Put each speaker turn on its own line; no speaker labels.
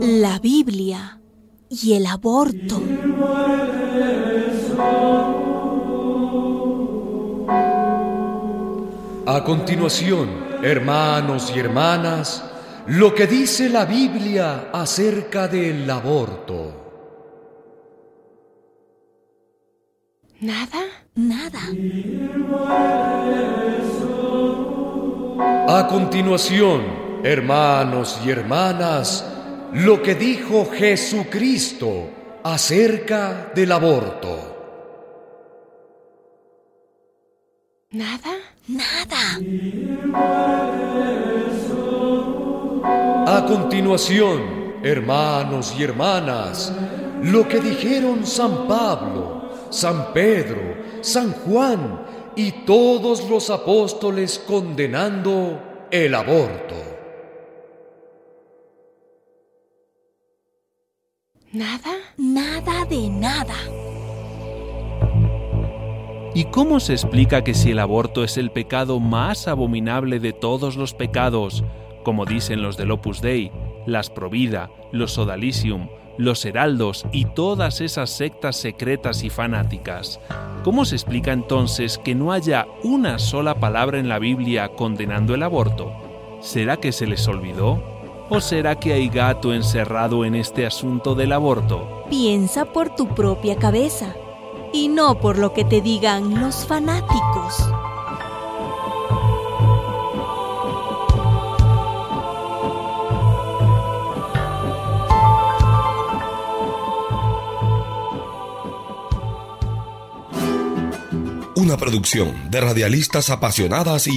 La Biblia y el aborto.
A continuación, hermanos y hermanas, lo que dice la Biblia acerca del aborto.
Nada, nada.
A continuación, hermanos y hermanas, lo que dijo Jesucristo acerca del aborto.
Nada, nada.
A continuación, hermanos y hermanas, lo que dijeron San Pablo, San Pedro, San Juan y todos los apóstoles condenando el aborto.
Nada, nada de nada.
¿Y cómo se explica que si el aborto es el pecado más abominable de todos los pecados, como dicen los del Opus Dei, las Provida, los Sodalicium, los Heraldos y todas esas sectas secretas y fanáticas, ¿cómo se explica entonces que no haya una sola palabra en la Biblia condenando el aborto? ¿Será que se les olvidó? ¿O será que hay gato encerrado en este asunto del aborto?
Piensa por tu propia cabeza y no por lo que te digan los fanáticos.
Una producción de radialistas apasionadas y